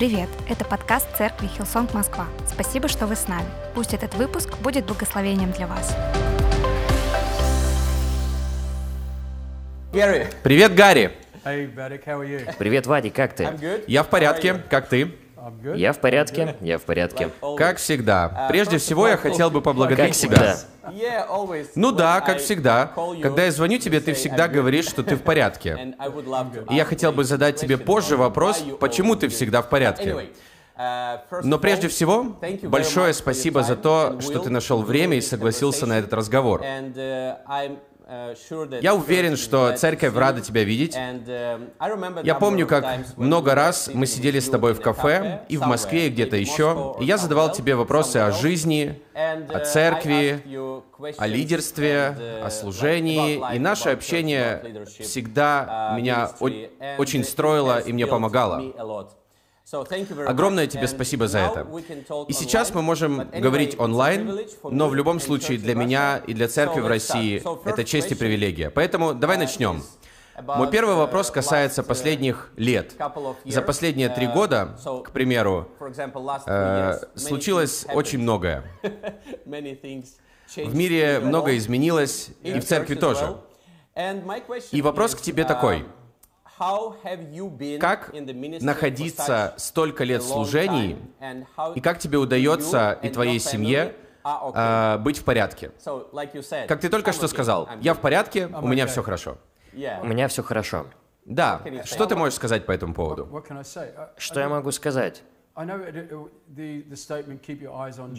Привет! Это подкаст Церкви Хилсонг Москва. Спасибо, что вы с нами. Пусть этот выпуск будет благословением для вас. Gary. Привет, Гарри. Hey? Привет, Вадик, как ты? Я в порядке, как ты? Я в порядке, я в порядке. Как всегда. Прежде всего, я хотел бы поблагодарить Как тебя. Ну да, как всегда. Когда я звоню тебе, ты всегда говоришь, что ты в порядке. И я хотел бы задать тебе позже вопрос, почему ты всегда в порядке. Uh, Но прежде всего, большое спасибо за то, что ты нашел время и согласился на этот разговор. Uh, uh, Я уверен, что церковь рада тебя видеть. Um, Я помню, как много раз мы сидели с тобой в кафе, и в Москве, и где-то еще, и я задавал тебе вопросы о жизни, о uh, церкви, о лидерстве, uh, о служении. И наше общение всегда uh, меня очень строило и мне помогало. Огромное тебе спасибо за это. И сейчас мы можем говорить онлайн, но в любом случае для меня и для церкви в России это честь и привилегия. Поэтому давай uh, начнем. is about, Мой первый uh, вопрос касается uh, последних лет. За последние три года, к примеру, э, случилось очень многое. В мире многое изменилось, и в церкви тоже. И вопрос к тебе такой. Как in the ministry находиться столько лет how и как тебе you удается и and твоей your семье family are okay? э, быть в порядке? Как ты только что сказал, я в порядке, у меня все хорошо. У меня все хорошо. Да, что ты можешь сказать по этому поводу? Что я могу сказать?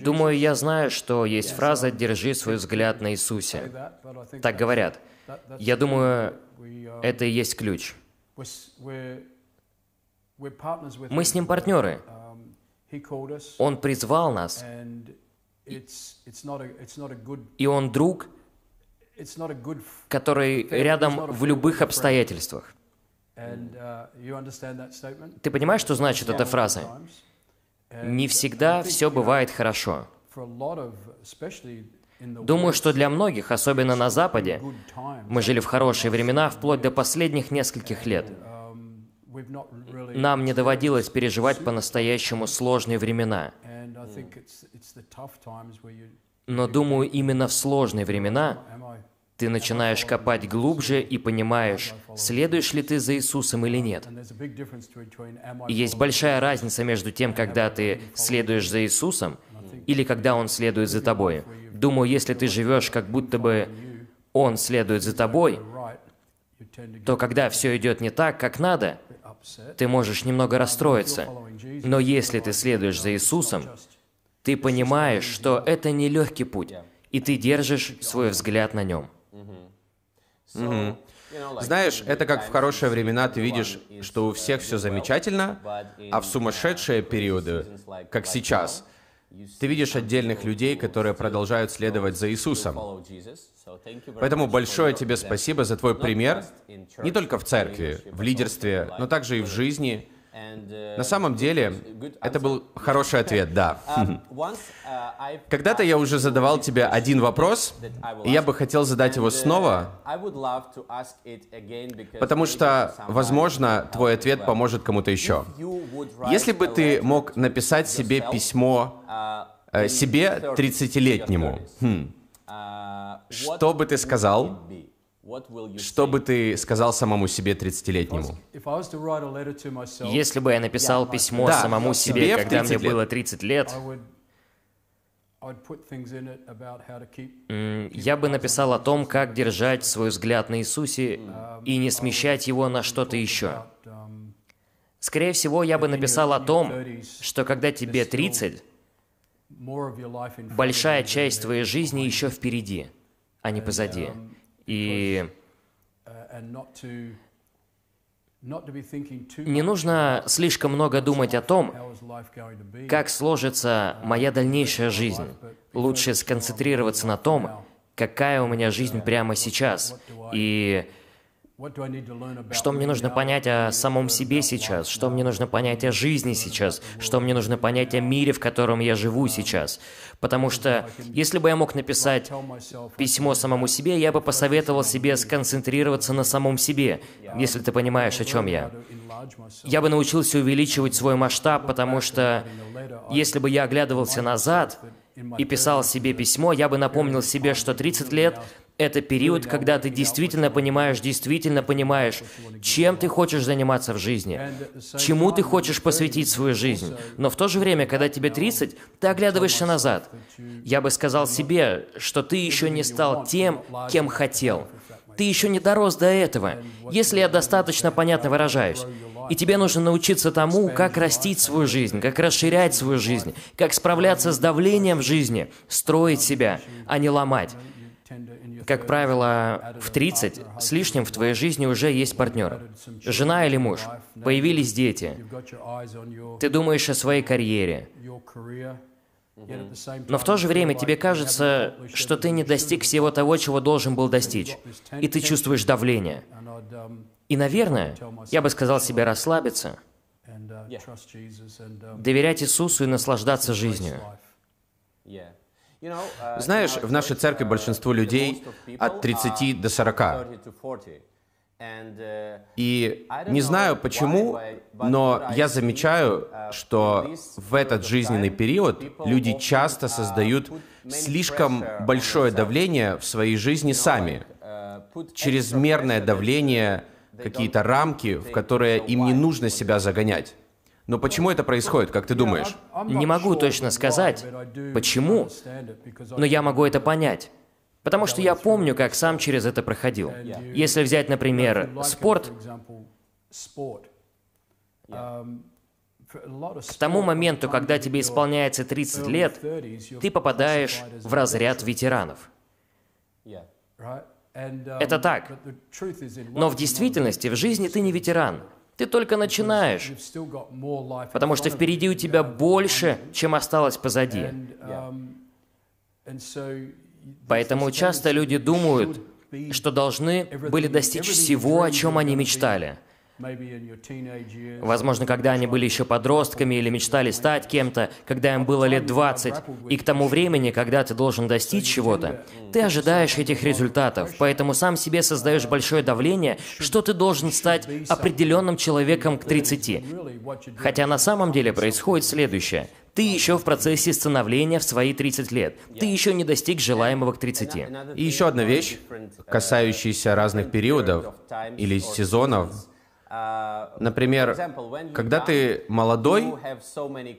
Думаю, я знаю, что есть фраза «держи свой взгляд на Иисусе». Так говорят. Я думаю, uh, это и есть ключ. Мы с ним партнеры. Um, Он призвал нас, и он друг, который рядом в любых обстоятельствах. uh? Ты понимаешь, что значит эта фраза? Не всегда все бывает хорошо. Думаю, что для многих, особенно на Западе, мы жили в хорошие времена вплоть до последних нескольких лет. Нам не доводилось переживать по-настоящему сложные времена. Но думаю, именно в сложные времена ты начинаешь копать глубже и понимаешь, следуешь ли ты за Иисусом или нет. И есть большая разница между тем, когда ты следуешь за Иисусом или когда Он следует за тобой. Думаю, если ты живешь как будто бы Он следует за тобой, то когда все идет не так, как надо, ты можешь немного расстроиться. Но если ты следуешь за Иисусом, ты понимаешь, что это нелегкий путь, и ты держишь свой взгляд на нем. Like, Знаешь, это как в хорошие времена ты видишь, что у всех все замечательно, а в сумасшедшие периоды, как сейчас, ты видишь отдельных людей, которые продолжают следовать за Иисусом. Поэтому большое тебе спасибо за твой пример, не только в церкви, в лидерстве, но также и в жизни. Uh, На самом деле, это был хороший ответ, да. Um, uh, Когда-то я уже задавал тебе один вопрос, и я бы хотел задать его uh, снова, потому что, возможно, твой ответ поможет кому-то еще. Если бы ты мог написать себе письмо uh, э, себе your 30s, 30-летнему, your 30s, хм, uh, что бы ты сказал? Что бы ты сказал самому себе 30-летнему? If I was to write a letter to myself, Если бы я написал письмо Да, самому себе когда 30 мне лет. было 30 лет, я бы написал о том, как держать свой взгляд на Иисусе и не смещать его на что-то еще. um, Скорее всего, я бы написал о том, что когда тебе 30, more of your life in front of большая часть твоей жизни еще впереди, а не позади. И не нужно слишком много думать о том, как сложится моя дальнейшая жизнь. Лучше сконцентрироваться на том, какая у меня жизнь прямо сейчас, и Что мне нужно понять о самом себе сейчас? Что мне нужно понять о жизни сейчас? Что мне нужно понять о мире, в котором я живу сейчас? Потому что если бы я мог написать письмо самому себе, я бы посоветовал себе сконцентрироваться на самом себе, если ты понимаешь, о чем я. Я бы научился увеличивать свой масштаб, потому что если бы я оглядывался назад и писал себе письмо, я бы напомнил себе, что 30 лет — это период, когда ты действительно понимаешь, действительно понимаешь, чем ты хочешь заниматься в жизни, чему ты хочешь посвятить свою жизнь. Но в то же время, когда тебе 30, ты оглядываешься назад. Я бы сказал себе, что ты еще не стал тем, кем хотел. Ты еще не дорос до этого, если я достаточно понятно выражаюсь. И тебе нужно научиться тому, как растить свою жизнь, как расширять свою жизнь, как справляться с давлением в жизни, строить себя, а не ломать. Как правило, в 30 с лишним в твоей жизни уже есть партнер. Жена или муж. Появились дети. Ты думаешь о своей карьере. Но в то же время тебе кажется, что ты не достиг всего того, чего должен был достичь. И ты чувствуешь давление. И, наверное, я бы сказал себе расслабиться, доверять Иисусу и наслаждаться жизнью. Знаешь, в нашей церкви большинство людей от 30 are до 40. 30 to 40. And, uh, И не знаю почему, но я замечаю, что в этот жизненный период люди часто создают слишком большое давление в своей жизни сами. Чрезмерное давление, какие-то рамки, в которые им не нужно себя загонять. Но почему это происходит, как ты думаешь? Не могу точно сказать, почему, но я могу это понять. Потому что я помню, как сам через это проходил. Если взять, например, спорт, к тому моменту, когда тебе исполняется 30 early лет, 30s, you're ты попадаешь в разряд ветеранов. Um, Это так. Но в действительности в жизни ты не ветеран. Ты только начинаешь, потому что впереди у тебя больше, чем осталось позади. Um, Поэтому часто люди думают, что должны были достичь всего, о чем они мечтали. Возможно, когда они были еще подростками или мечтали стать кем-то, когда им было лет 20, и к тому времени, когда ты должен достичь чего-то, ты ожидаешь этих результатов, поэтому сам себе создаешь большое давление, что ты должен стать определенным человеком к 30. really what you're doing. Хотя на самом деле происходит следующее. Ты еще в процессе становления в свои 30 лет. Ты еще не достиг желаемого к 30. И еще одна вещь, касающаяся разных периодов или сезонов. Например, когда ты молодой,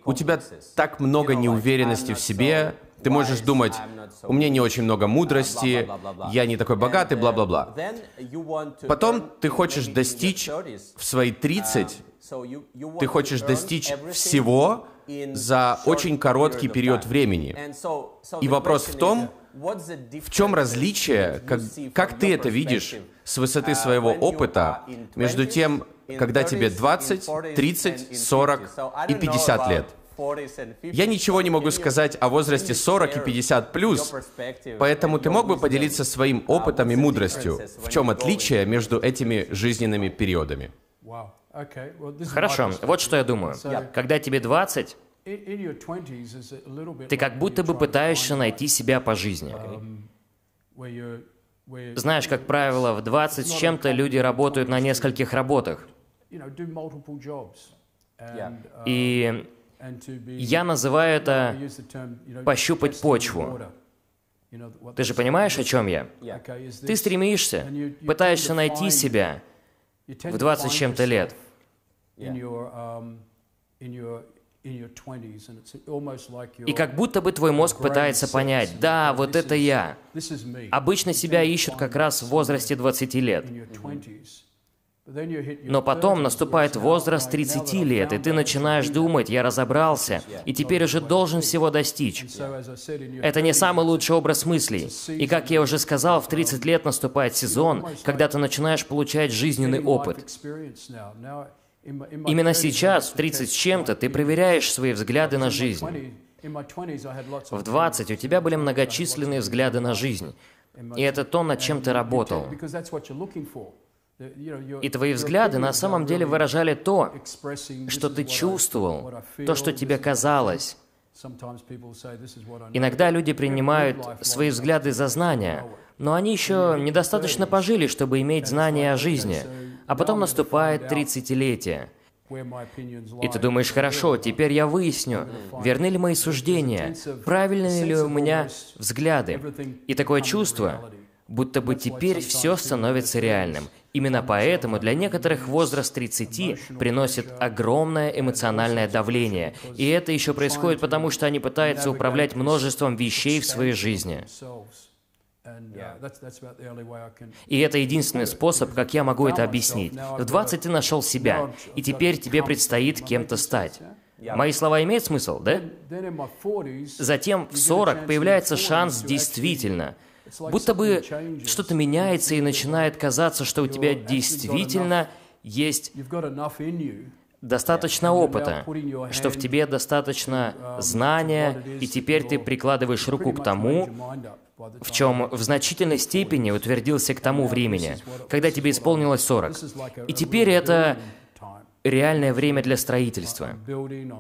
у тебя так много неуверенности в себе, ты можешь думать, у меня не очень много мудрости, я не такой богатый, бла-бла-бла. Потом ты хочешь достичь в свои 30, ты хочешь достичь всего за очень короткий период времени. И вопрос в том, в чем различие, как, как ты это видишь с высоты своего опыта между тем, когда тебе 20, 30, 40 и 50 лет? Я ничего не могу сказать о возрасте 40 и 50 плюс, поэтому ты мог бы поделиться своим опытом и мудростью. В чем отличие между этими жизненными периодами? Хорошо, вот что я думаю. Когда тебе 20, In, in your 20s is a little bit ты как будто бы пытаешься найти себя по жизни. Знаешь, как правило, в 20 с чем-то люди работают на нескольких работах. uh, И я называю это пощупать почву. Ты же понимаешь, о чем я? Ты стремишься, пытаешься найти себя в to 20 с чем-то лет. Yourself in your, in your, in your 20s, and it's almost like И как будто бы твой мозг пытается понять, да, вот это я. Обычно себя ищут как раз в возрасте 20 лет. in your 20s. But then you hit your Но потом 30s, наступает возраст like, now 30 that I've лет, и ты начинаешь думать, я разобрался, и теперь уже должен всего достичь. Это не 30s, самый лучший образ мыслей. И как я уже сказал, в 30 лет наступает сезон, когда ты начинаешь получать жизненный опыт. Именно 30s, I сейчас, в to 30 с чем-то, ты проверяешь свои взгляды на жизнь. 20 in my 20s, I had lots of В 20 у тебя были многочисленные взгляды на жизнь. И это то, над чем ты работал. И твои взгляды на самом деле выражали то, что ты чувствовал, то, что тебе казалось. Иногда люди принимают свои взгляды за знания, но они еще недостаточно пожили, чтобы иметь знания о жизни. А потом наступает тридцатилетие. И ты думаешь, хорошо, теперь я выясню, верны ли мои суждения, правильны ли у меня взгляды. И такое чувство, будто бы теперь все становится реальным. Именно поэтому для некоторых возраст 30 приносит огромное эмоциональное давление. И это еще происходит потому, что они пытаются управлять множеством вещей в своей жизни. И это единственный способ, как я могу это объяснить. В 20 ты нашел себя, и теперь тебе предстоит кем-то стать. Мои слова имеют смысл, да? Затем в 40 появляется шанс действительно – Будто бы что-то меняется и начинает казаться, что у тебя действительно есть достаточно опыта, что в тебе достаточно знания, и теперь ты прикладываешь руку к тому, в чем в значительной степени утвердился к тому времени, когда тебе исполнилось 40. И теперь это реальное время для строительства.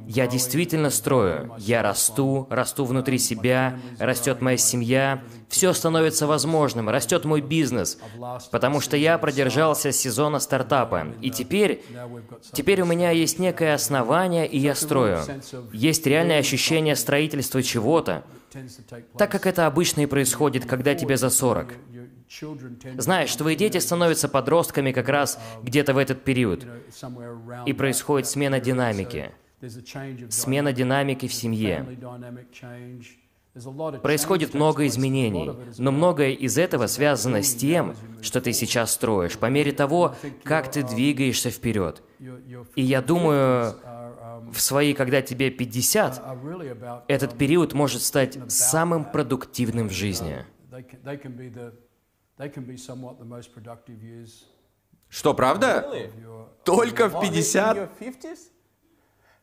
Я действительно строю. Я расту, расту внутри себя, растет моя семья. Все становится возможным, растет мой бизнес, потому что я продержался сезона стартапа. И теперь, теперь у меня есть некое основание, и я строю. Есть реальное ощущение строительства чего-то, так как это обычно и происходит, когда тебе за 40. Знаешь, твои дети становятся подростками как раз где-то в этот период. И происходит смена динамики. Смена динамики в семье. Происходит много изменений, но многое из этого связано с тем, что ты сейчас строишь, по мере того, как ты двигаешься вперед. И я думаю, в свои, когда тебе 50, этот период может стать самым продуктивным в жизни. Что, правда? Только в 50?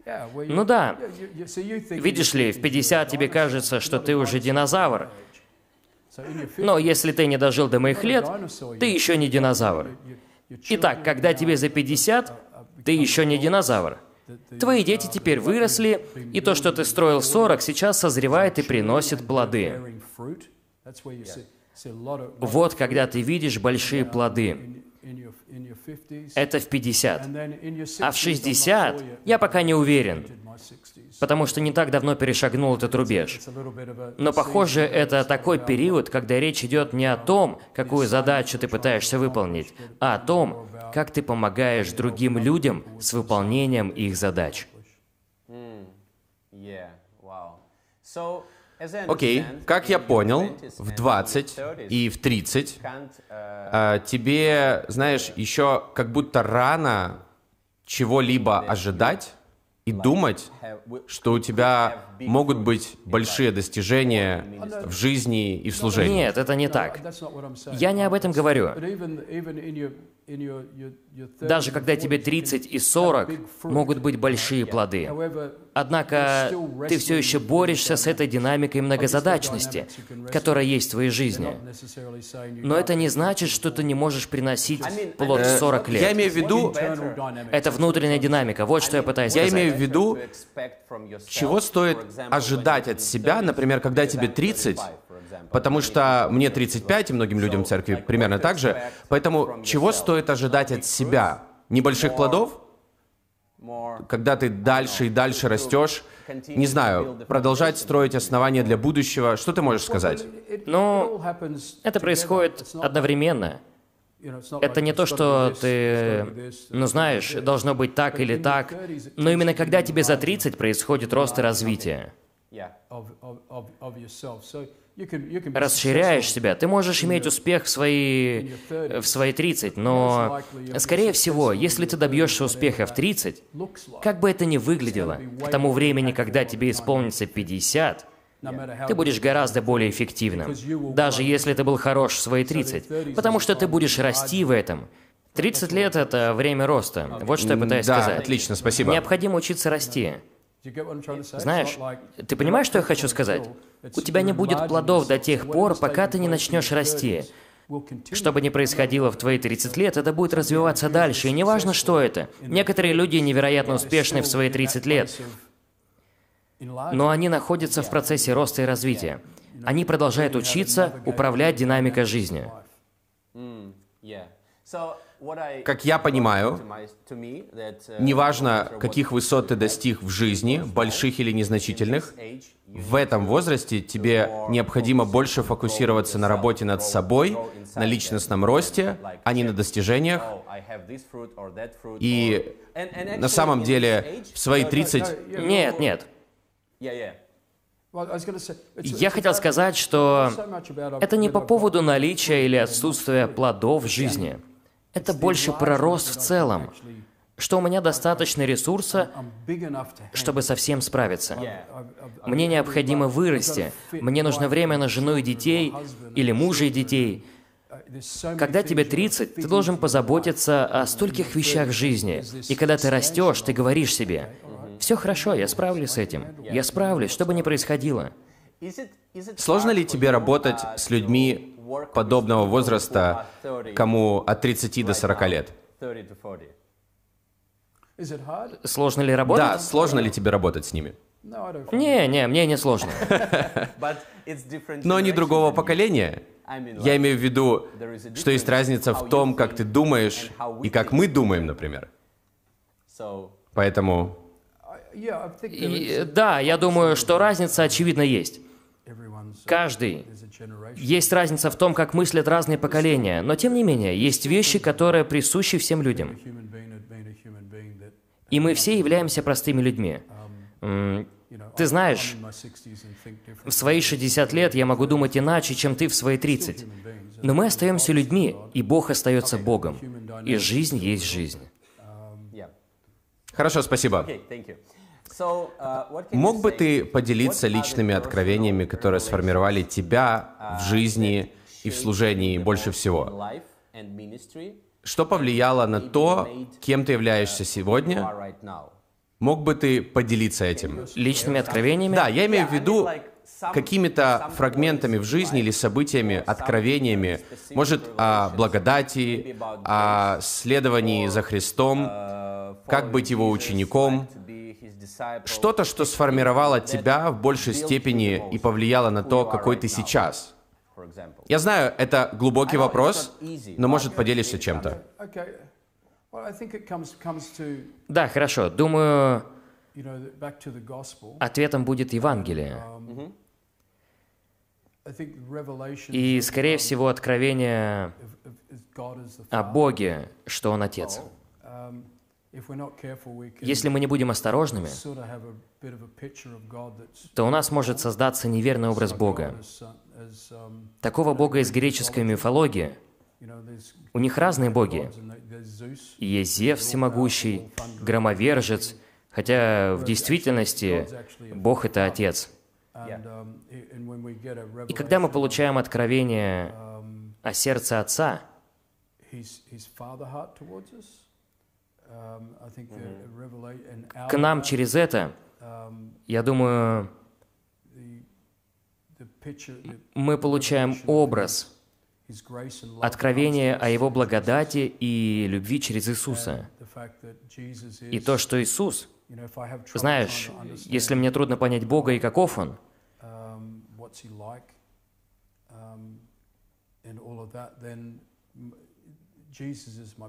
Ну да. Видишь ли, в 50 тебе кажется, что ты уже динозавр. Но если ты не дожил до моих лет, ты еще не динозавр. Итак, когда тебе за 50, ты еще не динозавр. Твои дети теперь выросли, и то, что ты строил в 40, сейчас созревает и приносит плоды. Вот когда ты видишь большие плоды. Это в 50. А в 60 я пока не уверен, потому что не так давно перешагнул этот рубеж. Но, похоже, это такой период, когда речь идет не о том, какую задачу ты пытаешься выполнить, а о том, как ты помогаешь другим людям с выполнением их задач. Окей, как я понял, в 20 и в 30 э, тебе, знаешь, еще как будто рано чего-либо ожидать и думать, что у тебя могут быть большие достижения в жизни и в служении. Нет, это не так. Я не об этом говорю. Даже когда тебе 30 и 40, могут быть большие плоды. Однако ты все еще борешься с этой динамикой многозадачности, которая есть в твоей жизни. Но это не значит, что ты не можешь приносить плод в 40 лет. Я имею в виду... Это внутренняя динамика, вот что я пытаюсь сказать. Я имею в виду, чего стоит ожидать от себя, например, когда тебе 30, Потому что мне 35, и многим людям в церкви примерно так же. Поэтому чего стоит ожидать от себя? Небольших плодов? Когда ты дальше и дальше растешь, не знаю, продолжать строить основания для будущего, что ты можешь сказать? Ну, это происходит одновременно. Это не то, что ты, ну знаешь, должно быть так или так, но именно когда тебе за 30 происходит рост и развитие расширяешь себя, ты можешь иметь успех в свои, в свои 30, но, скорее всего, если ты добьешься успеха в 30, как бы это ни выглядело, к тому времени, когда тебе исполнится 50, ты будешь гораздо более эффективным, даже если ты был хорош в свои 30, потому что ты будешь расти в этом. 30 лет — это время роста. Вот что я пытаюсь да, сказать. отлично, спасибо. Необходимо учиться расти. Знаешь, ты понимаешь, что я хочу сказать? У тебя не будет плодов до тех пор, пока ты не начнешь расти. Что бы ни происходило в твои 30 лет, это будет развиваться дальше, и неважно, что это. Некоторые люди невероятно успешны в свои 30 лет, но они находятся в процессе роста и развития. Они продолжают учиться управлять динамикой жизни. Как я понимаю, uh, неважно, каких высот ты достиг в жизни, больших или незначительных, в этом возрасте тебе необходимо больше фокусироваться на работе над собой, на личностном росте, а не на достижениях. oh И на самом деле в свои 30 Нет, нет. Я хотел сказать, что это не по поводу наличия или отсутствия плодов в жизни. Это больше про рост в целом, что у меня достаточно ресурса, чтобы со всем справиться. Мне необходимо вырасти. Мне нужно время на жену и детей, или мужа и детей. Когда тебе things you 30, ты должен позаботиться о стольких вещах в жизни. И когда ты растешь, ты говоришь себе, «Все хорошо, я справлюсь с этим. Я справлюсь, что бы ни происходило». Сложно ли тебе работать с людьми подобного возраста, are 30 кому от 30 до right 40 now, лет? 30 to 40 Is it hard? Сложно ли Да, работать? сложно ли тебе работать с ними? Не, не, мне не сложно. Но они другого поколения. Я имею в виду, что есть разница в том, как ты думаешь и как мы думаем, например. Поэтому И, да, я думаю, что разница очевидно есть. Everyone's Каждый. Есть разница в том, как мыслят разные поколения, но тем не менее, есть вещи, которые присущи всем людям. И мы все являемся простыми людьми. Know. Ты знаешь, I'm in my 60s and think different. В свои 60 лет я могу думать иначе, чем ты в свои 30. Но мы остаемся людьми, и Бог остается Богом. И жизнь есть жизнь. yeah Хорошо, спасибо. Uh, can you Мог бы ты поделиться личными откровениями, которые сформировали тебя в жизни и в служении больше всего? Что повлияло на то, кем ты являешься сегодня? Мог бы ты поделиться этим? Личными откровениями? Да, я имею в виду какими-то фрагментами в жизни или событиями, откровениями, может, о благодати, о следовании за Христом, uh, как быть его учеником, что-то, что сформировало тебя в большей степени и повлияло на то, какой ты сейчас. Я знаю, это глубокий вопрос, но, может, поделишься чем-то. Да, хорошо. Думаю, ответом будет Евангелие. И, скорее всего, откровение о. Боге, что Он Отец. If we're not careful, we can Если мы не будем осторожными, sort of have a bit of a picture of God that's то у нас может создаться неверный образ Бога. as, son- as um, Такого Бога из греческой мифологии. У них разные боги. Есть Зевс всемогущий, громовержец, хотя в действительности Бог — это Отец. Um, И когда мы получаем откровение um, о сердце Отца, к нам через это, um, я думаю, мы получаем образ, откровение to о Его благодати и любви через Иисуса. И то, что Иисус, знаешь, если мне трудно понять Бога и каков Он,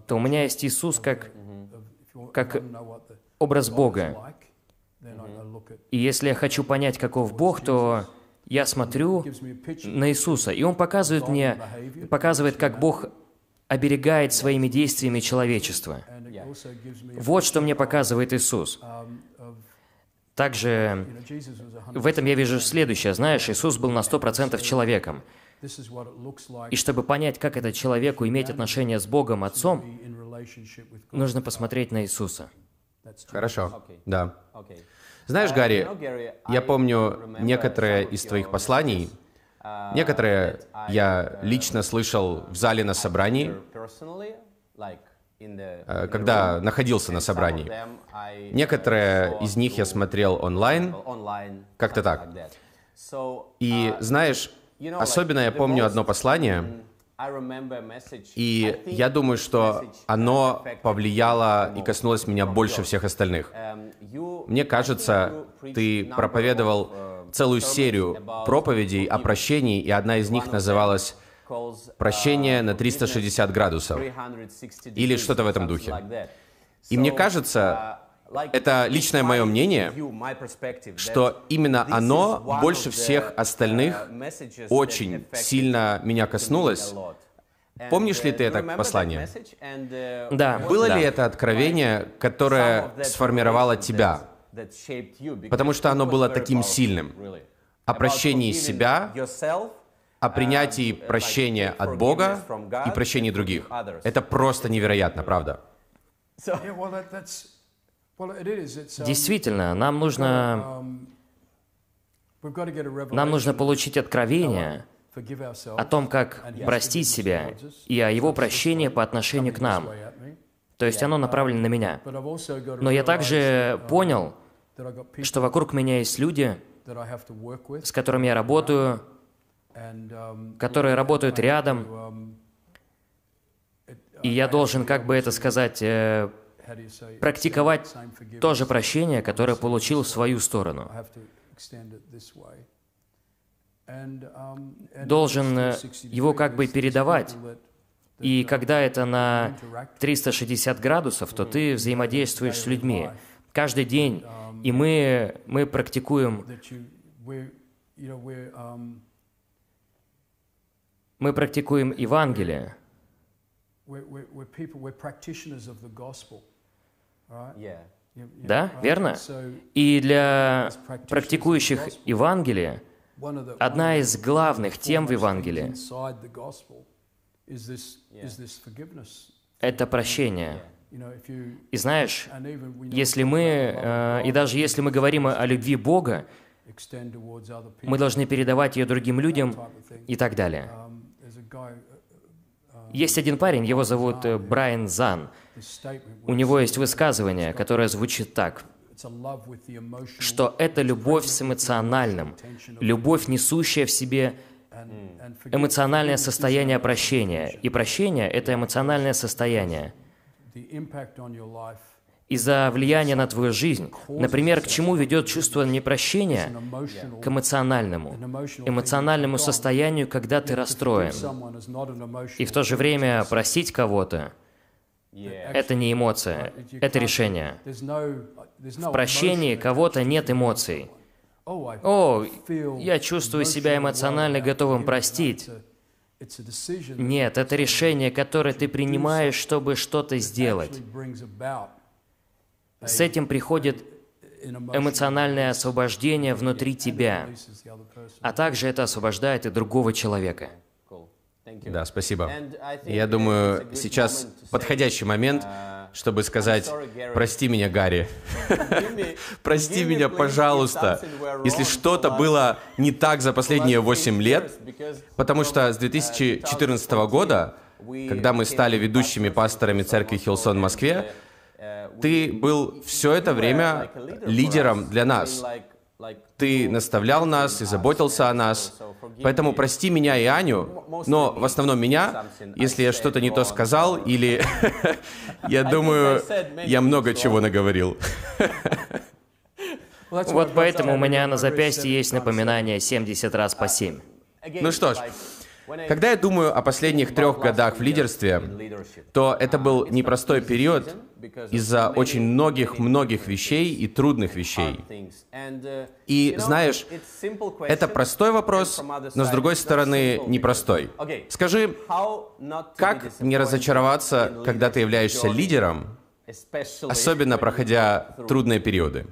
то у меня есть Иисус как как образ Бога. И если я хочу понять, каков Бог, то я смотрю на Иисуса, и Он показывает мне, показывает, как Бог оберегает своими действиями человечество. Вот что мне показывает Иисус. um, Также в этом я вижу следующее. Знаешь, Иисус был на 100% человеком. И чтобы понять, как это человеку иметь отношение с Богом, to Отцом, нужно посмотреть на Иисуса. Хорошо, да. okay. Знаешь, Uh, Гарри, я помню некоторые из твоих посланий, uh, некоторые I, я uh, лично слышал в зале на собрании, э, когда находился на собрании. uh, Некоторые из них я смотрел онлайн, uh, как-то так. И uh, знаешь, особенно я помню одно послание, И я думаю, что оно повлияло и коснулось меня больше всех остальных. Мне кажется, ты проповедовал целую серию проповедей о прощении, и одна из них называлась «Прощение на 360 градусов» или что-то в этом духе. И мне кажется, это личное мое мнение, что именно оно больше всех остальных очень сильно меня коснулось. Помнишь ли ты это послание? Да. Было да. ли это откровение, которое сформировало тебя? Потому что оно было таким сильным. О прощении себя, о принятии прощения от Бога и прощении других. Это просто невероятно, правда? Yeah, well, that, that's, Действительно, нам нужно, um, нам нужно получить откровение о том, как простить себя и о его прощении по отношению к нам. То есть оно направлено на меня. Но я также понял, got people что вокруг меня есть люди, с которыми я работаю, um, которые работают рядом, um, и я должен, как бы это сказать, практиковать то же прощение, которое получил в свою сторону. Должен э, 360 его как бы передавать. И когда это на interact 360 градусов, то ты взаимодействуешь с людьми каждый день. И мы, мы практикуем, мы практикуем Евангелие. Да, верно? И для практикующих Евангелие the, одна из главных тем в Евангелии это прощение. И знаешь, если мы, э, и даже если мы говорим о любви Бога, мы должны передавать ее другим людям и так далее. Guy, uh, Есть один парень, его зовут э, Брайан Зан. У него есть высказывание, которое звучит так, что это любовь с эмоциональным, любовь, несущая в себе эмоциональное состояние прощения. И прощение — это эмоциональное состояние. Из-за влияния на твою жизнь, например, к чему ведет чувство непрощения? К эмоциональному. Эмоциональному состоянию, когда ты расстроен. И в то же время простить кого-то это не эмоция, это решение. В прощении кого-то нет эмоций. О, я чувствую себя эмоционально готовым простить. Нет, это решение, которое ты принимаешь, чтобы что-то сделать. С этим приходит эмоциональное освобождение внутри тебя, а также это освобождает и другого человека. Да, спасибо. Я думаю, сейчас подходящий момент, чтобы сказать, прости меня, Гарри. Прости меня, пожалуйста, если что-то было не так за последние last 8 eight лет, потому что с 2014 года, когда мы стали ведущими пасторами церкви Хилсон в Москве, ты был все это время лидером для нас. Ты наставлял нас и заботился о нас. Поэтому прости меня и Аню, но в основном меня, если я что-то не то сказал, или я думаю, я много чего наговорил. Вот поэтому у меня на запястье есть напоминание 70 раз по 7. Ну что ж, когда я думаю о последних трех годах в лидерстве, то это был непростой период из-за очень многих-многих вещей и трудных вещей. И знаешь, это простой вопрос, но с другой стороны непростой. Скажи, как не разочароваться, когда ты являешься лидером, особенно проходя трудные периоды?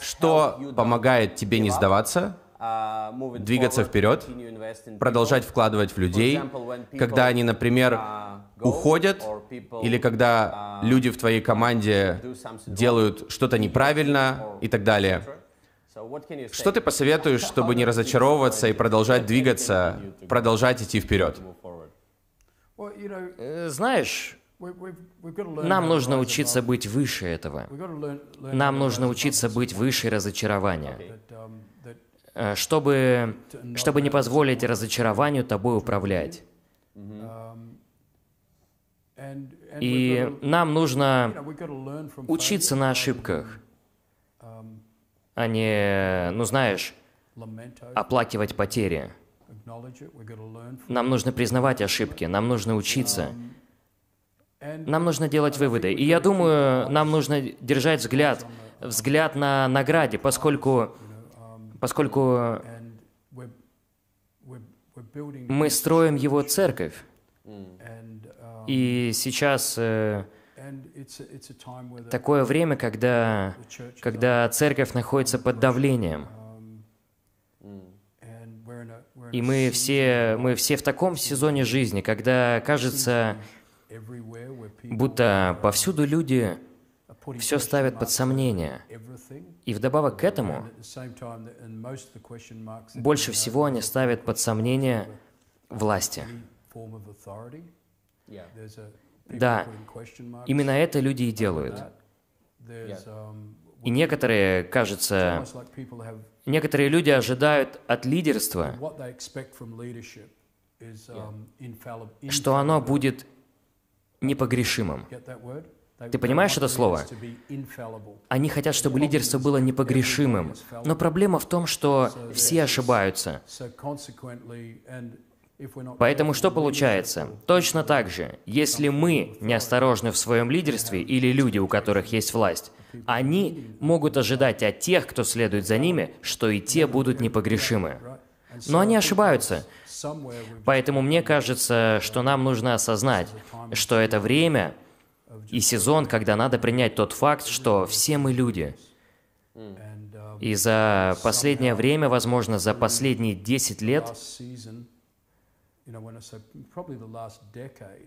Что помогает тебе не сдаваться, двигаться вперед, продолжать вкладывать в людей, когда они, например, уходят, или когда люди в твоей команде делают что-то неправильно и так далее. Что ты посоветуешь, чтобы не разочаровываться и продолжать двигаться, продолжать идти вперед? Э, Знаешь, нам нужно учиться быть выше этого. Нам нужно учиться быть выше разочарования. that, um, that э, чтобы, чтобы не позволить разочарованию тобой управлять. И нам нужно учиться на ошибках, а не, ну знаешь, оплакивать потери. Нам нужно признавать ошибки, нам нужно учиться, нам нужно делать выводы. И я думаю, нам нужно держать взгляд, взгляд на награде, поскольку, поскольку мы строим его церковь. um, И сейчас э, такое время, когда, когда церковь находится под давлением. um, И мы все, мы все в таком сезоне жизни, когда кажется, будто повсюду люди все ставят под сомнение. И вдобавок к этому, больше всего они ставят под сомнение власти. Да, именно это люди и делают. um, И некоторые, кажется, некоторые люди ожидают от лидерства, um, что оно будет непогрешимым. Ты понимаешь это слово? Они хотят, чтобы лидерство было непогрешимым. Но проблема в том, что все ошибаются. Поэтому что получается? Точно так же, если мы неосторожны в своем лидерстве или люди, у которых есть власть, они могут ожидать от тех, кто следует за ними, что и те будут непогрешимы. Но они ошибаются. Поэтому мне кажется, что нам нужно осознать, что это время и сезон, когда надо принять тот факт, что все мы люди. И за последнее время, возможно, за последние 10 лет,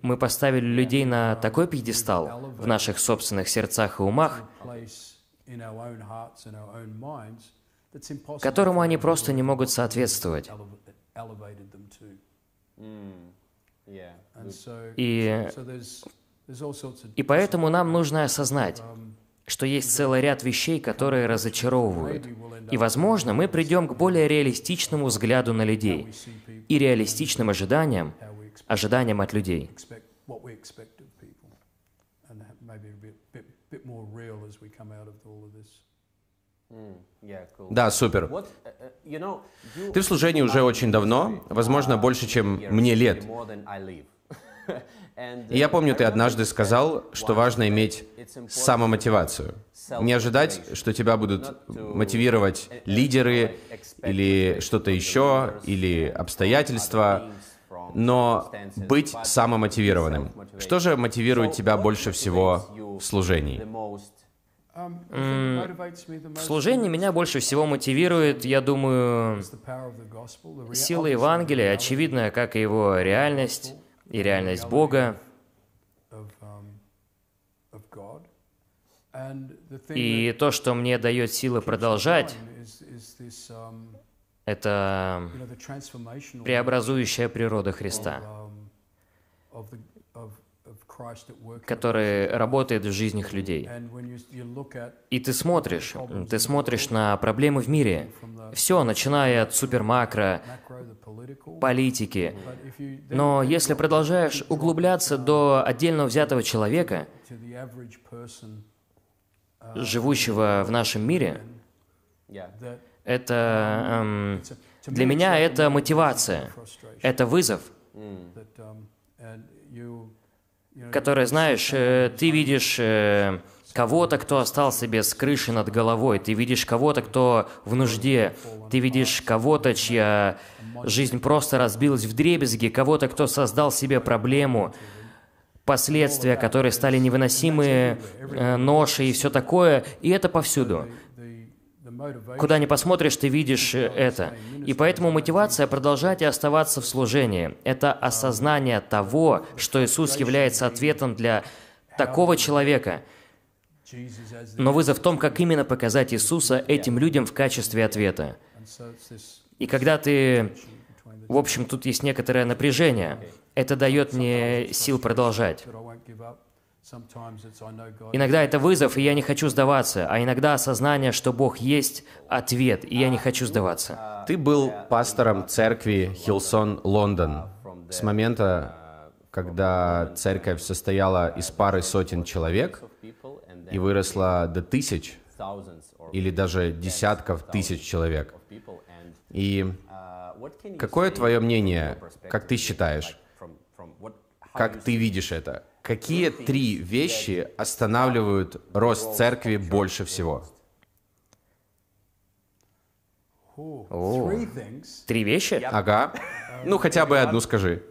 мы поставили людей на такой пьедестал в наших собственных сердцах и умах, которому они просто не могут соответствовать. so, И, и поэтому нам нужно осознать, что есть целый ряд вещей, которые разочаровывают. И, возможно, мы придем к более реалистичному взгляду на людей и реалистичным ожиданиям, ожиданиям от людей. Да, супер. Ты в служении уже очень давно, возможно, больше, чем мне лет. И я uh, помню, ты однажды сказал, что важно иметь самомотивацию. Не ожидать, что тебя будут мотивировать лидеры или что-то еще, или обстоятельства, но быть самомотивированным. Что же мотивирует тебя больше всего в служении? Um, В most служении меня больше всего мотивирует, я думаю, сила Евангелия, очевидно, как и его реальность и реальность Бога. И то, что мне дает силы продолжать, это преобразующая природа Христа, который работает в жизнях людей. И ты смотришь, ты смотришь на проблемы в мире. Все, начиная от супермакро, политики. Но если продолжаешь углубляться до отдельно взятого человека, person живущего в нашем мире, это эм, a, to для меня это мотивация, это вызов, который, знаешь, э, ты видишь э, кого-то, кто остался без крыши над головой, ты видишь кого-то, кто в нужде, ты видишь кого-то, чья жизнь просто разбилась в дребезги, кого-то, кто создал себе проблему, последствия, которые стали невыносимые, э, ноши и все такое, и это повсюду. Куда ни посмотришь, ты видишь э, это. И поэтому мотивация продолжать и оставаться в служении – это осознание того, что Иисус является ответом для такого человека. Но вызов в том, как именно показать Иисуса этим людям в качестве ответа. И когда ты... В общем, тут есть некоторое напряжение. Это дает мне сил продолжать. Иногда это вызов, и я не хочу сдаваться, а иногда осознание, что Бог есть ответ, и я не хочу сдаваться. Ты был пастором церкви Хилсон Лондон с момента, когда церковь состояла из пары сотен человек и выросла до тысяч или даже десятков тысяч человек. И какое твое мнение, как ты считаешь, как ты видишь это? Какие три вещи останавливают рост церкви больше всего? О. Три вещи? Ага. Ну, хотя бы одну скажи.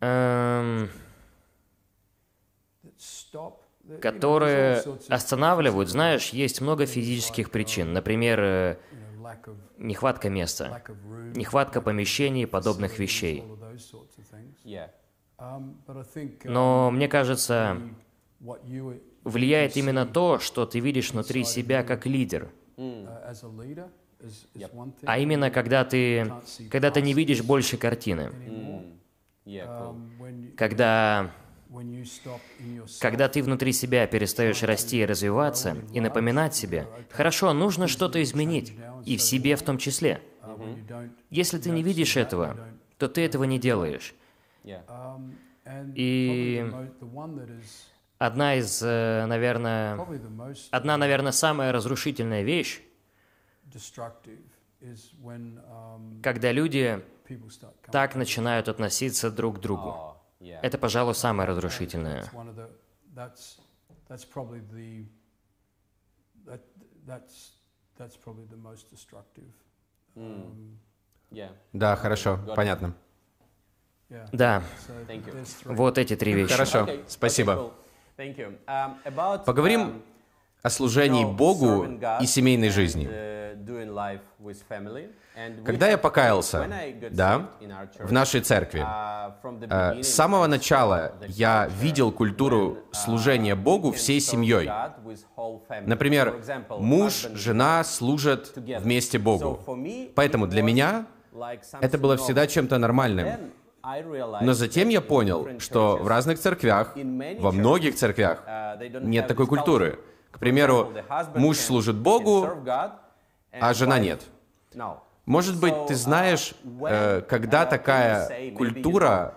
Эм, которые останавливают. Знаешь, есть много физических причин. Например, нехватка места, нехватка помещений и подобных вещей. Um, Но мне кажется, влияет именно то, что ты видишь внутри себя как лидер. uh. А именно, когда ты, когда ты не видишь больше картины. anymore. Yeah, cool. Um, Когда, когда ты внутри себя перестаешь расти и развиваться, и напоминать себе, хорошо, нужно что-то изменить, и в себе в том числе. Если ты не видишь этого, то ты этого не делаешь. Yeah. um, И- Одна из, э, наверное, одна, наверное, самая разрушительная вещь, um, когда люди так начинают относиться друг к другу. Oh. Это, пожалуй, самое разрушительное. Um. Да, хорошо, понятно. Да, вот эти три вещи. Хорошо, спасибо. Um, Поговорим um, о служении Богу и семейной жизни. uh, Когда я покаялся, да, в нашей церкви, uh, э, с самого начала я видел культуру uh, служения Богу всей семьей. Например, муж, жена служат вместе Богу. Поэтому для меня это было всегда чем-то нормальным. Но затем я понял, что в разных церквях, во многих церквях, uh, нет такой культуры. К примеру, муж служит Богу, а жена нет. Может быть, ты uh, знаешь, э, когда uh, такая культура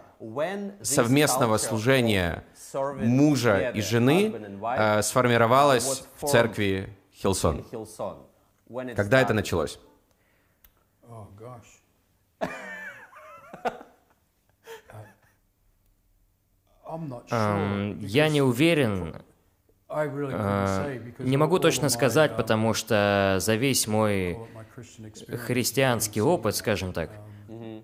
совместного служения мужа и жены э, сформировалась в церкви Хилсон. Когда это началось? Oh gosh. Uh, sure. Эм, Я не уверен, не могу точно сказать, um, потому что за весь мой христианский опыт, скажем так, the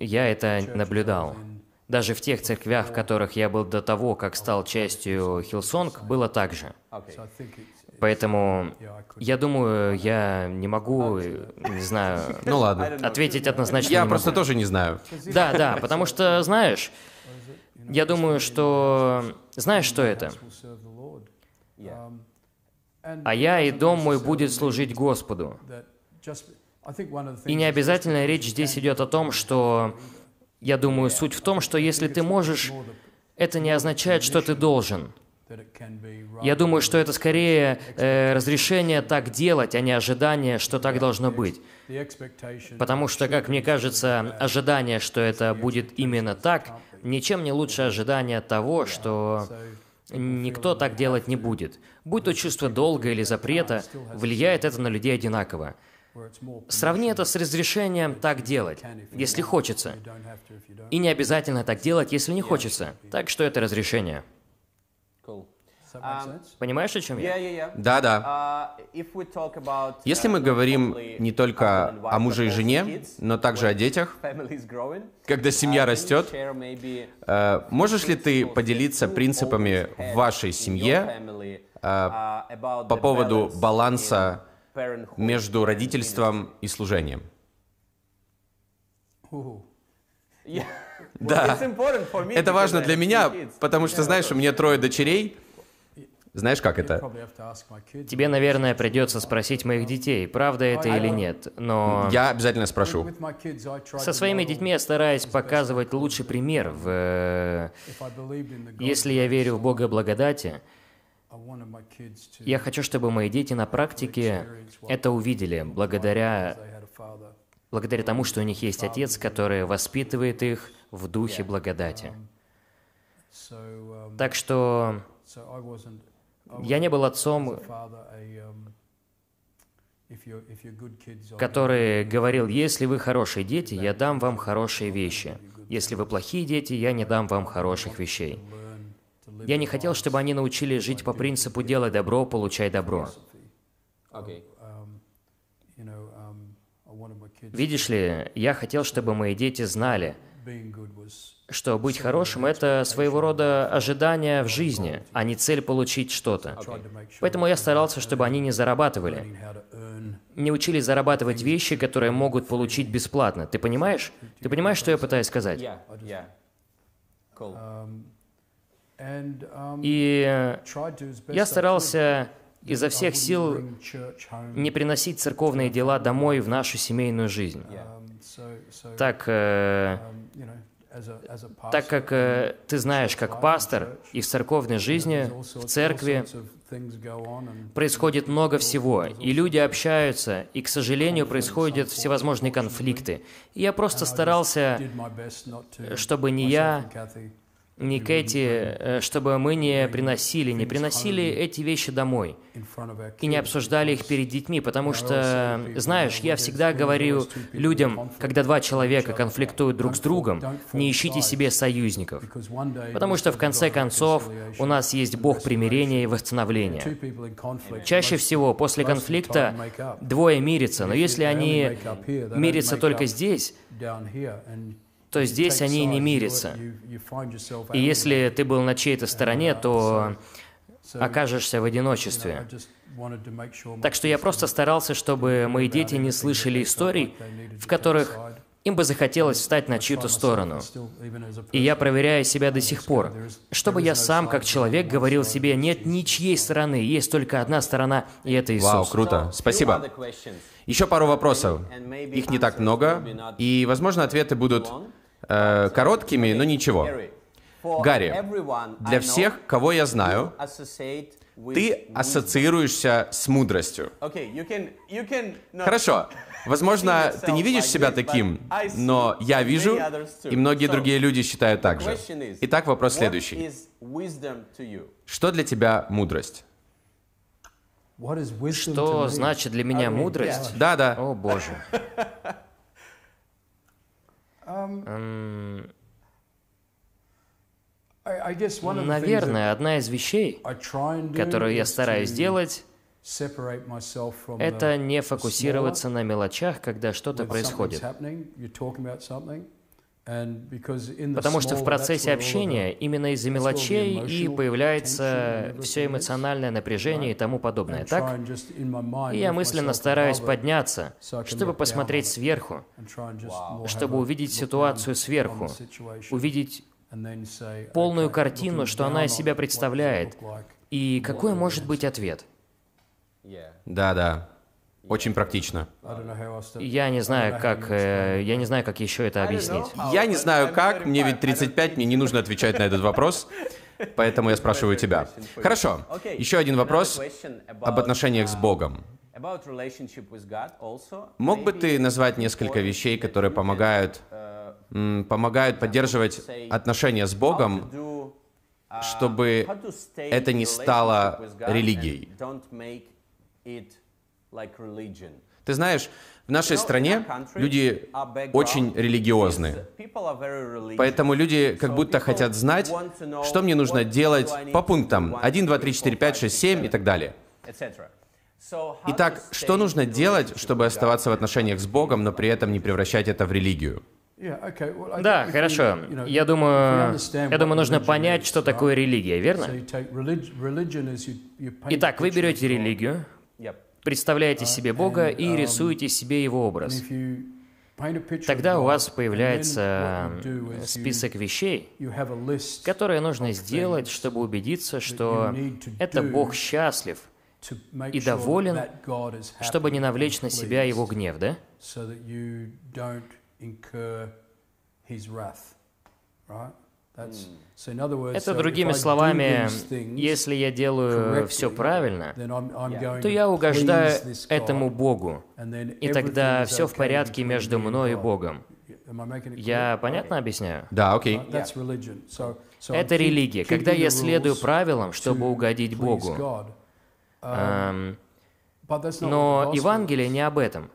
я это наблюдал. Даже в тех церквях, в которых я был до того, как стал частью Хилсонг, было так же. Поэтому я думаю, я не могу, не знаю, Ну ладно. ответить однозначно Я не просто могу. тоже не знаю. Да, да, потому что, знаешь, я думаю, что... Знаешь, что это? А я и дом мой будет служить Господу. И не обязательно речь здесь идет о том, что... Я думаю, суть в том, что если ты можешь, это не означает, что ты должен. Я думаю, что это скорее э, разрешение так делать, а не ожидание, что так должно быть. Потому что, как мне кажется, ожидание, что это будет именно так, ничем не лучше ожидания того, что никто так делать не будет. Будь то чувство долга или запрета, влияет это на людей одинаково. Сравни это с разрешением так делать, если хочется. И не обязательно так делать, если не хочется. Так что это разрешение. Cool. Does that make Um? Понимаешь, о чем я? Да-да. Uh, Если uh, мы говорим не только о муже и жене, но также о детях, когда семья uh, растет, э, можешь ли ты поделиться принципами в вашей семье э, uh, по поводу баланса между родительством и служением? Да. Это важно для меня, потому что, знаешь, у меня трое дочерей, Знаешь, как это? Тебе, наверное, придется спросить моих детей, правда это или нет. Но Я обязательно спрошу. Со своими детьми я стараюсь показывать лучший пример. В... э, Если я верю в Бога благодати, я хочу, чтобы мои дети на практике это увидели, благодаря, благодаря тому, что у них есть отец, который воспитывает их в духе благодати. Так что я не был отцом, um, который говорил, если вы хорошие дети, я дам вам хорошие вещи. Если вы плохие дети, я не дам вам хороших вещей. Я не хотел, чтобы они научились жить по принципу «делай добро, получай добро». Okay. um, um, Видишь ли, я хотел, чтобы мои дети знали, что быть хорошим – это своего рода ожидание в жизни, а не цель получить что-то. Поэтому я старался, чтобы они не зарабатывали, не учились зарабатывать вещи, которые могут получить бесплатно. Ты понимаешь? Ты понимаешь, что я пытаюсь сказать? Um, um, И я старался изо всех сил не приносить церковные дела домой в нашу семейную жизнь. Um, so, so, Так, э, так как э, ты знаешь, как пастор, и в церковной жизни, в церкви происходит много всего, и люди общаются, и, к сожалению, происходят всевозможные конфликты. И я просто старался, to чтобы ни myself я, and Kathy ни Кэти, э, чтобы мы не приносили, не приносили эти вещи домой и не обсуждали их перед детьми, потому что, знаешь, я всегда говорю людям, когда два человека конфликтуют друг с другом, не ищите себе союзников, потому что в конце концов у нас есть Бог примирения и восстановления. Чаще всего после конфликта двое мирятся, но если они мирятся только здесь, то здесь они не мирятся. И если ты был на чьей-то стороне, то окажешься в одиночестве. Так что я просто старался, чтобы мои дети не слышали историй, в которых им бы захотелось встать на чью-то сторону. И я проверяю себя до сих пор. Чтобы я сам, как человек, говорил себе, нет ничьей стороны, есть только одна сторона, и это Вау, Иисус. круто. Few Спасибо. Еще пару вопросов. Их не так много, и, возможно, ответы будут э, короткими, но ничего. Гарри, для всех, кого я знаю, ты ассоциируешься с мудростью. Хорошо. Возможно, ты не видишь себя таким, но я вижу, и многие другие люди считают так же. Итак, вопрос следующий. Что для тебя мудрость? Что значит для меня мудрость? Да, да. О, Боже. Наверное, одна из вещей, которую я стараюсь делать, это не фокусироваться на мелочах, когда что-то происходит. Потому что в процессе общения именно из-за мелочей и появляется все эмоциональное напряжение и тому подобное, так? И я мысленно стараюсь подняться, чтобы посмотреть сверху, чтобы увидеть ситуацию сверху, увидеть полную картину, что она из себя представляет, и какой может быть ответ. Yeah. Очень практично. Я не знаю, как, э, я не знаю, как еще это объяснить. Я не знаю как, мне ведь 35, мне не нужно отвечать на этот вопрос, поэтому я спрашиваю тебя. Хорошо. Еще один вопрос об отношениях с Богом. Мог бы ты назвать несколько вещей, которые помогают, помогают поддерживать отношения с Богом, чтобы это не стало религией? Ты знаешь, в нашей стране люди очень религиозны. Поэтому люди как будто хотят знать, что мне нужно делать по пунктам 1, 2, 3, 4, 5, 6, 7 и так далее. Итак, что нужно делать, чтобы оставаться в отношениях с Богом, но при этом не превращать это в религию? Да, хорошо. Я думаю, я думаю, нужно понять, что такое религия, верно? Итак, вы берете религию, представляете себе Бога и рисуете себе его образ. тогда у вас появляется список вещей, которые нужно сделать, чтобы убедиться, что это Бог счастлив и доволен, чтобы не навлечь на себя Его гнев, да? Это другими словами, если я делаю все правильно, то я угождаю этому Богу, и тогда все в порядке между мной и Богом. Я понятно объясняю? Да, окей. Это религия. Когда я следую правилам, чтобы угодить Богу. Эм, но Евангелие не об этом.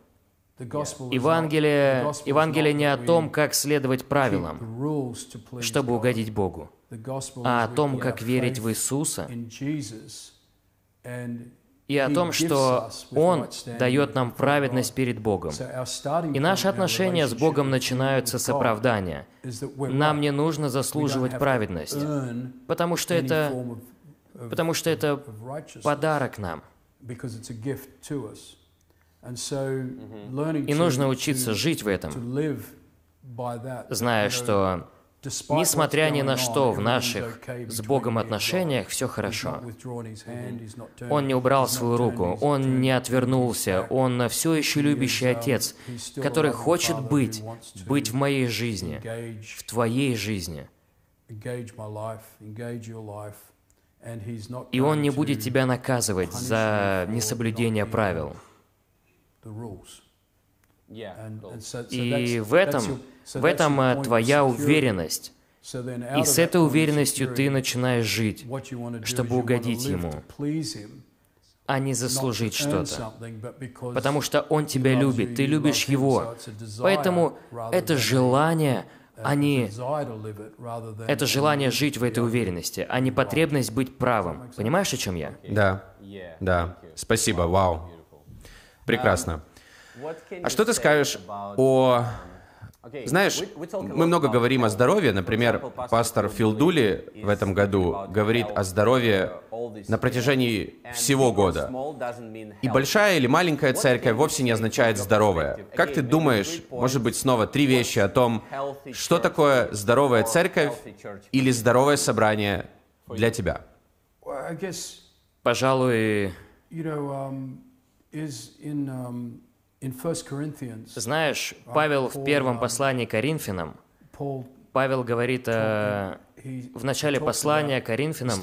Евангелие, Евангелие не о том, как следовать правилам, чтобы угодить Богу, а о том, как верить в Иисуса и о том, что Он дает нам праведность перед Богом. И наши отношения с Богом начинаются с оправдания. Нам не нужно заслуживать праведность, потому что это, потому что это подарок нам. И нужно учиться жить в этом, зная, что несмотря ни на что в наших с Богом отношениях, все хорошо. Он не убрал свою руку, он не отвернулся, он все еще любящий Отец, который хочет быть, быть в моей жизни, в твоей жизни. И он не будет тебя наказывать за несоблюдение правил. И в этом, в этом э, твоя уверенность. И с этой уверенностью ты начинаешь жить, чтобы угодить Ему, а не заслужить что-то. Потому что Он тебя любит, ты любишь Его. Поэтому это желание, а не... Это желание жить в этой уверенности, а не потребность быть правым. Понимаешь, о чем я? Да, да. Спасибо, вау. Прекрасно. А что ты скажешь о... Знаешь, мы много говорим о здоровье. Например, пастор Филдули в этом году говорит о здоровье на протяжении всего года. И большая или маленькая церковь вовсе не означает здоровая. Как ты думаешь, может быть, снова три вещи о том, что такое здоровая церковь или здоровое собрание для тебя? Пожалуй, Um, знаешь, Павел в первом uh, послании Коринфянам, Павел говорит э, в начале послания Коринфянам,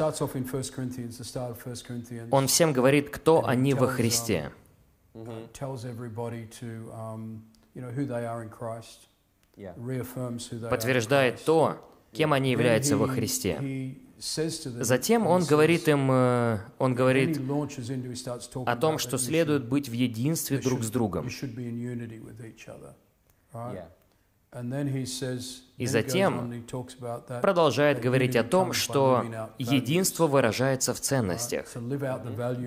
он всем говорит, кто они во Христе. Um, Подтверждает то, кем они являются во Христе. Затем он говорит им, э, он говорит о том, что следует быть в единстве друг с другом. И затем продолжает говорить о том, что единство выражается в ценностях.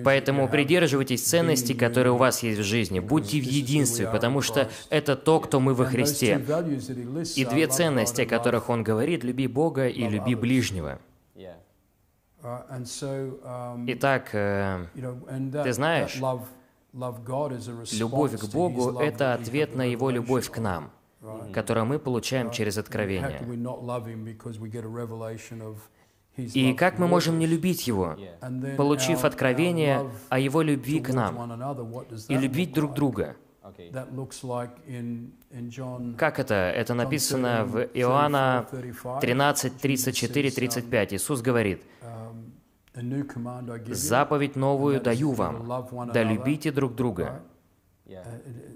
Поэтому придерживайтесь ценностей, которые у вас есть в жизни. Будьте в единстве, потому что это то, кто мы во Христе. И две ценности, о которых он говорит, люби Бога и люби ближнего. Итак, ты знаешь, любовь к Богу — это ответ на Его любовь к нам, которую мы получаем через откровение. И как мы можем не любить Его, получив откровение о Его любви к нам? и любить друг друга? Как это? Это написано в Иоанна 13, 34, 35. Иисус говорит, Заповедь новую даю вам, да любите друг друга.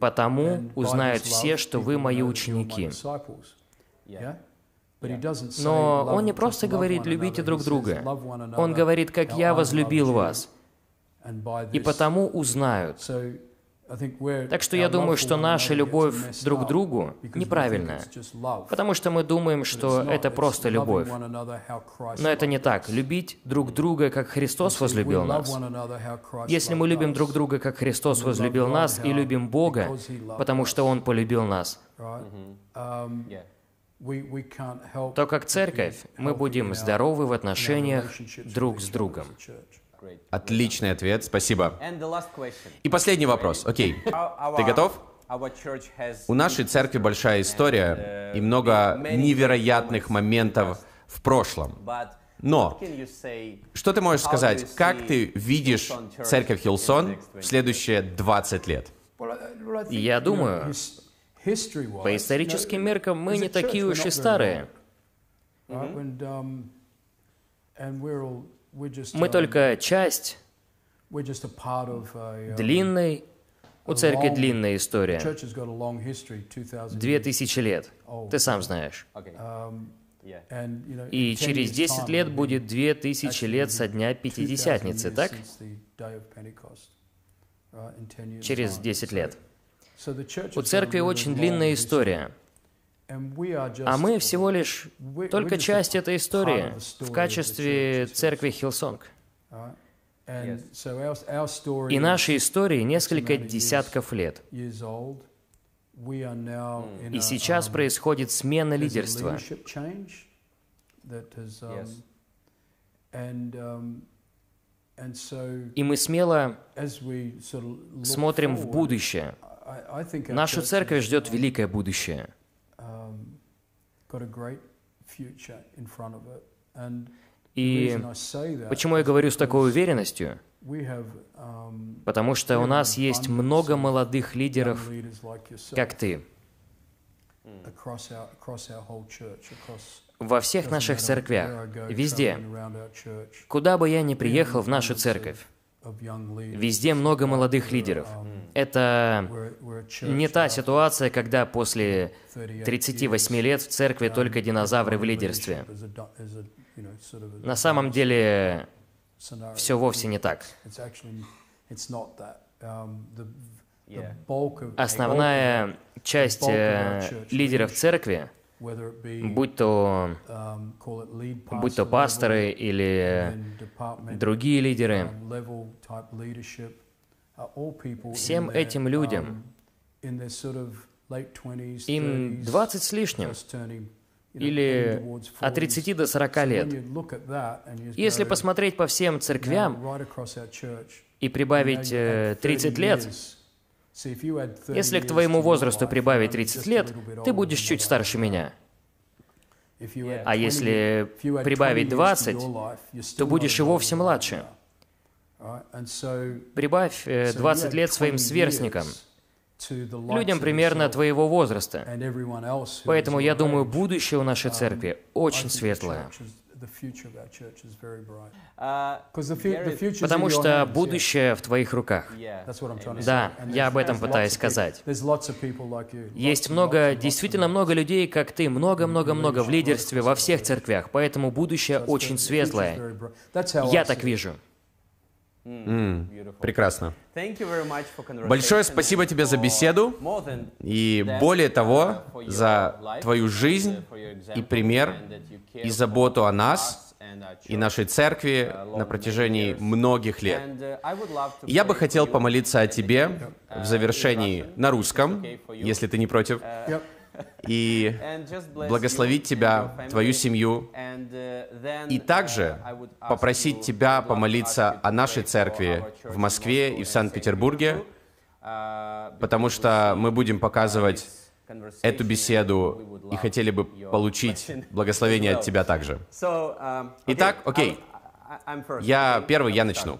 Потому узнают все, что вы мои ученики. Но он не просто говорит «любите друг друга». Он говорит «как я возлюбил вас». И потому узнают. Так что я думаю, что наша любовь друг к другу неправильная, потому что мы думаем, что это просто любовь. Но это не так. Любить друг друга, как Христос возлюбил нас. Если мы любим друг друга, как Христос возлюбил нас, и любим Бога, потому что Он полюбил нас, то как церковь мы будем здоровы в отношениях друг с другом. Отличный ответ, спасибо. И последний вопрос, окей. Ты готов? У нашей церкви большая история и много невероятных моментов в прошлом. Но что ты можешь сказать, как ты видишь церковь Хилсон в следующие 20 лет? Я думаю, по историческим меркам мы не такие уж и старые. Мы только часть длинной, у церкви длинная история. Две тысячи лет. Ты сам знаешь. И через 10 лет будет 2000 лет со дня Пятидесятницы, так? Через 10 лет. У церкви очень длинная история. А мы всего лишь только часть этой истории в качестве церкви Хилсонг. И нашей истории несколько десятков лет. И сейчас происходит смена лидерства. И мы смело смотрим в будущее. Нашу церковь ждет великое будущее. И почему я говорю с такой уверенностью? Потому что у нас есть много молодых лидеров, как ты, во всех наших церквях, везде. Куда бы я ни приехал в нашу церковь, Везде много молодых лидеров. Это не та ситуация, когда после 38 лет в церкви только динозавры в лидерстве. На самом деле все вовсе не так. Основная часть э, лидеров церкви будь то, будь то пасторы или другие лидеры, всем этим людям, им 20 с лишним, или от 30 до 40 лет. Если посмотреть по всем церквям и прибавить 30 э, лет, если к твоему возрасту прибавить 30 лет, ты будешь чуть старше меня. А если прибавить 20, то будешь и вовсе младше. Прибавь 20 э, лет своим сверстникам, людям примерно твоего возраста. Поэтому я думаю, будущее у нашей церкви очень светлое. Потому что будущее в твоих руках. Да, я об этом пытаюсь сказать. Есть много, действительно много людей, как ты, много-много-много в лидерстве во всех церквях, поэтому будущее очень светлое. Я так вижу. Mm, прекрасно. Большое спасибо тебе за беседу. И более того, за твою жизнь и пример и заботу о нас и нашей церкви на протяжении многих лет. Я бы хотел помолиться о тебе в завершении на русском, если ты не против и благословить тебя, твою семью, и также попросить тебя помолиться о нашей церкви в Москве и в Санкт-Петербурге, потому что мы будем показывать эту беседу и хотели бы получить благословение от тебя также. Итак, окей, я первый, я начну.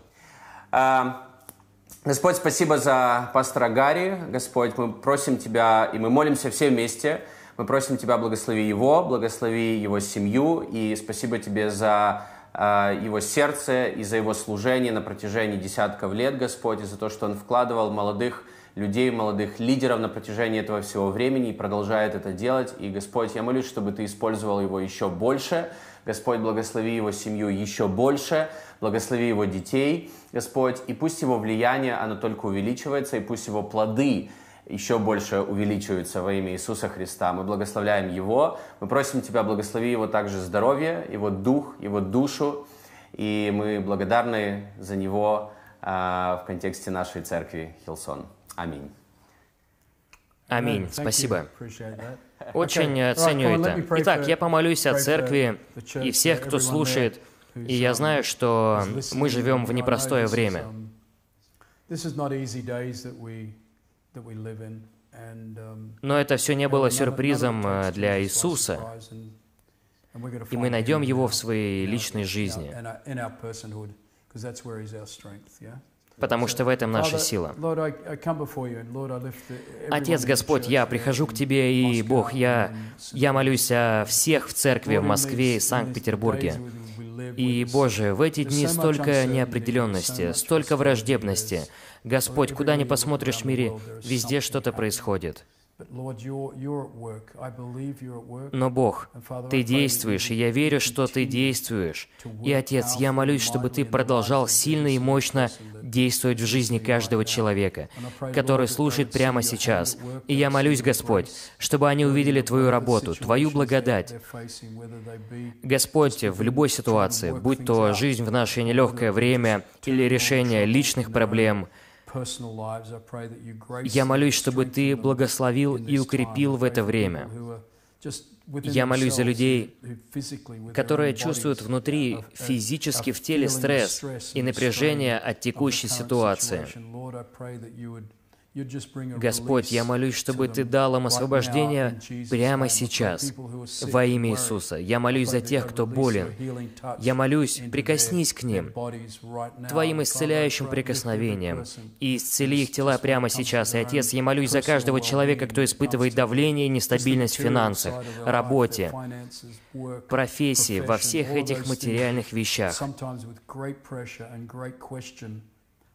Господь, спасибо за пастора Гарри. Господь, мы просим Тебя, и мы молимся все вместе. Мы просим Тебя, благослови его, благослови его семью, и спасибо Тебе за его сердце и за его служение на протяжении десятков лет, Господь, и за то, что он вкладывал молодых людей, молодых лидеров на протяжении этого всего времени и продолжает это делать. И, Господь, я молюсь, чтобы Ты использовал его еще больше. Господь, благослови его семью еще больше благослови его детей, Господь, и пусть его влияние, оно только увеличивается, и пусть его плоды еще больше увеличиваются во имя Иисуса Христа. Мы благословляем Его, мы просим Тебя, благослови Его также здоровье, Его дух, Его душу, и мы благодарны за Него а, в контексте нашей церкви Хилсон. Аминь. Аминь. Спасибо. Очень ценю это. Итак, я помолюсь о церкви и всех, кто слушает и я знаю, что мы живем в непростое время. Um, Но это все не было сюрпризом э, для Иисуса, и мы найдем Его в своей личной жизни, потому что в этом наша сила. Отец Господь, я прихожу к Тебе, и Бог, я, я молюсь о всех в церкви в Москве и Санкт-Петербурге. И, Боже, в эти дни столько неопределенности, столько враждебности. Господь, куда ни посмотришь в мире, везде что-то происходит. Но, Бог, Ты действуешь, и я верю, что Ты действуешь. И, Отец, я молюсь, чтобы Ты продолжал сильно и мощно действовать в жизни каждого человека, который слушает прямо сейчас. И я молюсь, Господь, чтобы они увидели Твою работу, Твою благодать. Господь, в любой ситуации, будь то жизнь в наше нелегкое время или решение личных проблем, я молюсь, чтобы Ты благословил и укрепил в это время. Я молюсь за людей, которые чувствуют внутри физически в теле стресс и напряжение от текущей ситуации. Господь, я молюсь, чтобы Ты дал им освобождение прямо сейчас, во имя Иисуса. Я молюсь за тех, кто болен. Я молюсь, прикоснись к ним. Твоим исцеляющим прикосновением и исцели их тела прямо сейчас. И, Отец, я молюсь за каждого человека, кто испытывает давление и нестабильность в финансах, работе, профессии, во всех этих материальных вещах.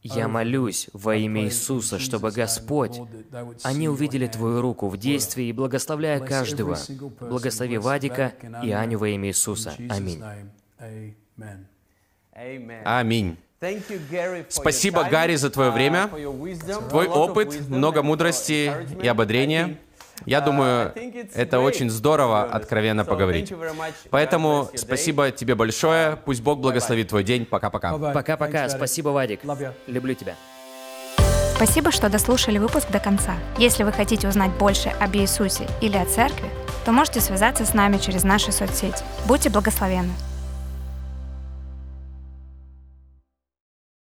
Я молюсь во имя Иисуса, чтобы Господь, они увидели Твою руку в действии и благословляя каждого. Благослови Вадика и Аню во имя Иисуса. Аминь. Аминь. Спасибо, Гарри, за твое uh, время, твой опыт, много and мудрости и ободрения. Я uh, думаю, это очень здорово, откровенно поговорить. Поэтому спасибо тебе большое. Пусть Бог благословит твой день. Пока-пока. Пока-пока. Спасибо, Вадик. Люблю тебя. Спасибо, что дослушали выпуск до конца. Если вы хотите узнать больше об Иисусе или о церкви, то можете связаться с нами через наши соцсети. Будьте благословенны!